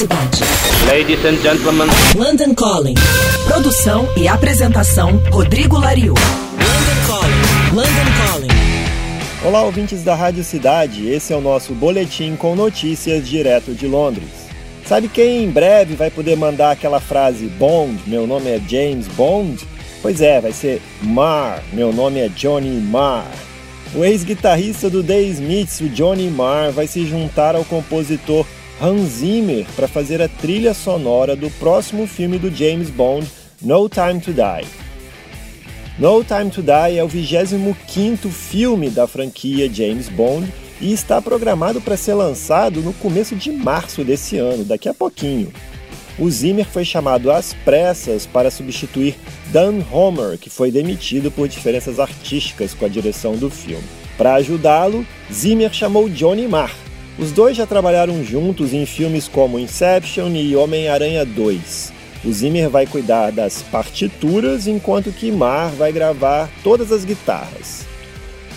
Cidade. Ladies and gentlemen. London Calling. Produção e apresentação Rodrigo Lariu. London Calling. London Calling. Olá, ouvintes da Rádio Cidade. Esse é o nosso boletim com notícias direto de Londres. Sabe quem em breve vai poder mandar aquela frase Bond, meu nome é James Bond? Pois é, vai ser Marr, meu nome é Johnny Marr. O ex-guitarrista do The Smiths, o Johnny Marr, vai se juntar ao compositor Hans Zimmer para fazer a trilha sonora do próximo filme do James Bond, No Time to Die. No Time to Die é o 25º filme da franquia James Bond e está programado para ser lançado no começo de março desse ano, daqui a pouquinho. O Zimmer foi chamado às pressas para substituir Dan Homer, que foi demitido por diferenças artísticas com a direção do filme. Para ajudá-lo, Zimmer chamou Johnny Marr. Os dois já trabalharam juntos em filmes como Inception e Homem-Aranha 2. O Zimmer vai cuidar das partituras, enquanto que Marr vai gravar todas as guitarras.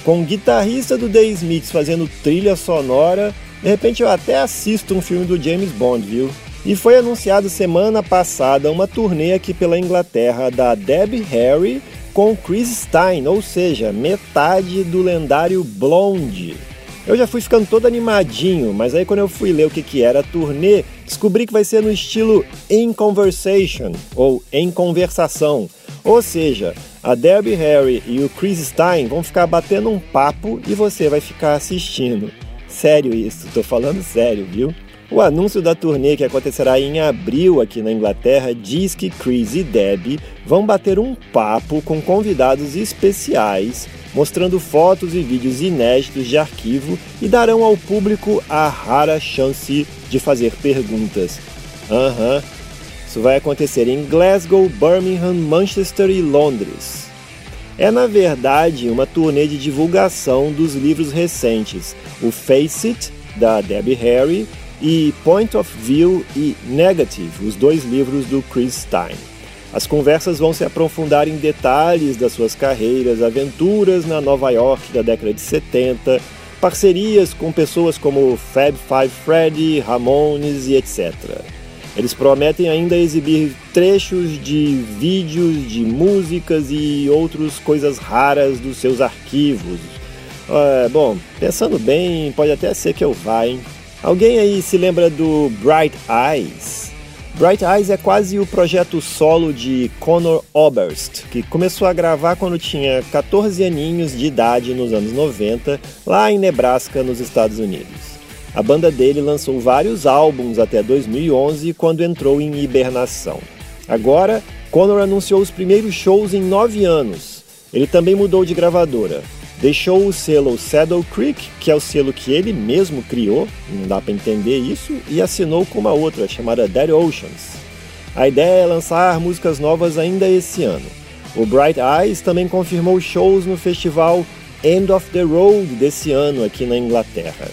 Com o guitarrista do The Smiths fazendo trilha sonora, de repente eu até assisto um filme do James Bond, viu? E foi anunciado semana passada uma turnê aqui pela Inglaterra da Debbie Harry com Chris Stein, ou seja, metade do lendário Blonde. Eu já fui ficando todo animadinho, mas aí quando eu fui ler o que, que era a turnê, descobri que vai ser no estilo In Conversation, ou Em Conversação. Ou seja, a Debbie Harry e o Chris Stein vão ficar batendo um papo e você vai ficar assistindo. Sério isso, tô falando sério, viu? O anúncio da turnê que acontecerá em abril aqui na Inglaterra diz que Chris e Debbie vão bater um papo com convidados especiais, mostrando fotos e vídeos inéditos de arquivo e darão ao público a rara chance de fazer perguntas. Aham, uhum. isso vai acontecer em Glasgow, Birmingham, Manchester e Londres. É na verdade uma turnê de divulgação dos livros recentes, o Face It, da Debbie Harry, e Point of View e Negative, os dois livros do Chris Stein. As conversas vão se aprofundar em detalhes das suas carreiras, aventuras na Nova York da década de 70, parcerias com pessoas como Fab Five Freddy, Ramones e etc. Eles prometem ainda exibir trechos de vídeos, de músicas e outras coisas raras dos seus arquivos. É, bom, pensando bem, pode até ser que eu vá, hein? Alguém aí se lembra do Bright Eyes? Bright Eyes é quase o projeto solo de Conor Oberst, que começou a gravar quando tinha 14 aninhos de idade nos anos 90, lá em Nebraska, nos Estados Unidos. A banda dele lançou vários álbuns até 2011, quando entrou em hibernação. Agora, Conor anunciou os primeiros shows em nove anos. Ele também mudou de gravadora deixou o selo Saddle Creek, que é o selo que ele mesmo criou, não dá para entender isso, e assinou com uma outra chamada Dead Oceans. A ideia é lançar músicas novas ainda esse ano. O Bright Eyes também confirmou shows no festival End of the Road desse ano aqui na Inglaterra.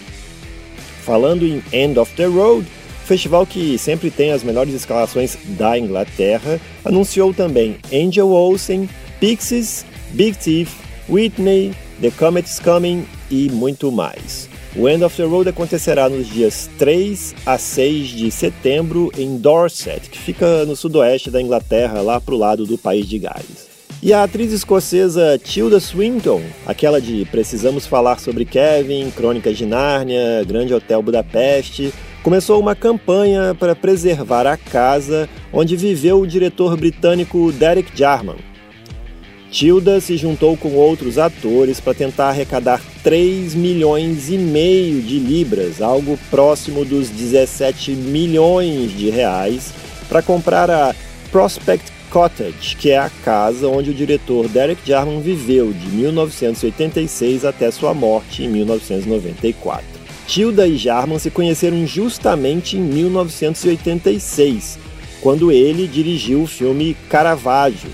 Falando em End of the Road, festival que sempre tem as melhores escalações da Inglaterra, anunciou também Angel Olsen, Pixies, Big Thief, Whitney, The Comet is Coming e muito mais. O End of the Road acontecerá nos dias 3 a 6 de setembro em Dorset, que fica no sudoeste da Inglaterra, lá para o lado do país de Gales. E a atriz escocesa Tilda Swinton, aquela de Precisamos Falar sobre Kevin, Crônicas de Nárnia, Grande Hotel Budapeste, começou uma campanha para preservar a casa onde viveu o diretor britânico Derek Jarman. Tilda se juntou com outros atores para tentar arrecadar 3 milhões e meio de libras, algo próximo dos 17 milhões de reais, para comprar a Prospect Cottage, que é a casa onde o diretor Derek Jarman viveu de 1986 até sua morte em 1994. Tilda e Jarman se conheceram justamente em 1986, quando ele dirigiu o filme Caravaggio,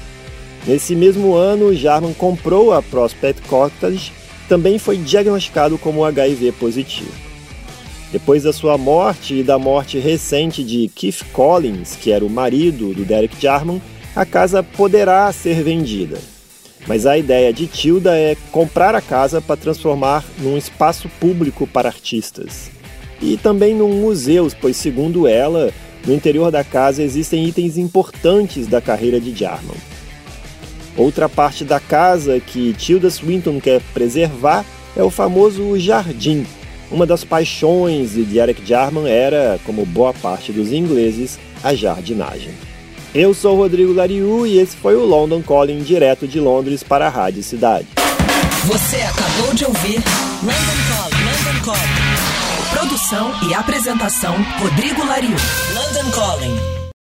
Nesse mesmo ano, Jarman comprou a Prospect Cottage, também foi diagnosticado como HIV positivo. Depois da sua morte e da morte recente de Keith Collins, que era o marido do Derek Jarman, a casa poderá ser vendida. Mas a ideia de Tilda é comprar a casa para transformar num espaço público para artistas. E também num museu, pois, segundo ela, no interior da casa existem itens importantes da carreira de Jarman. Outra parte da casa que Tilda Swinton quer preservar é o famoso jardim. Uma das paixões de Eric Jarman era, como boa parte dos ingleses, a jardinagem. Eu sou Rodrigo Lariu e esse foi o London Calling direto de Londres para a Rádio Cidade. Você acabou de ouvir London Calling. London Calling. Produção e apresentação Rodrigo Lariu. London Calling.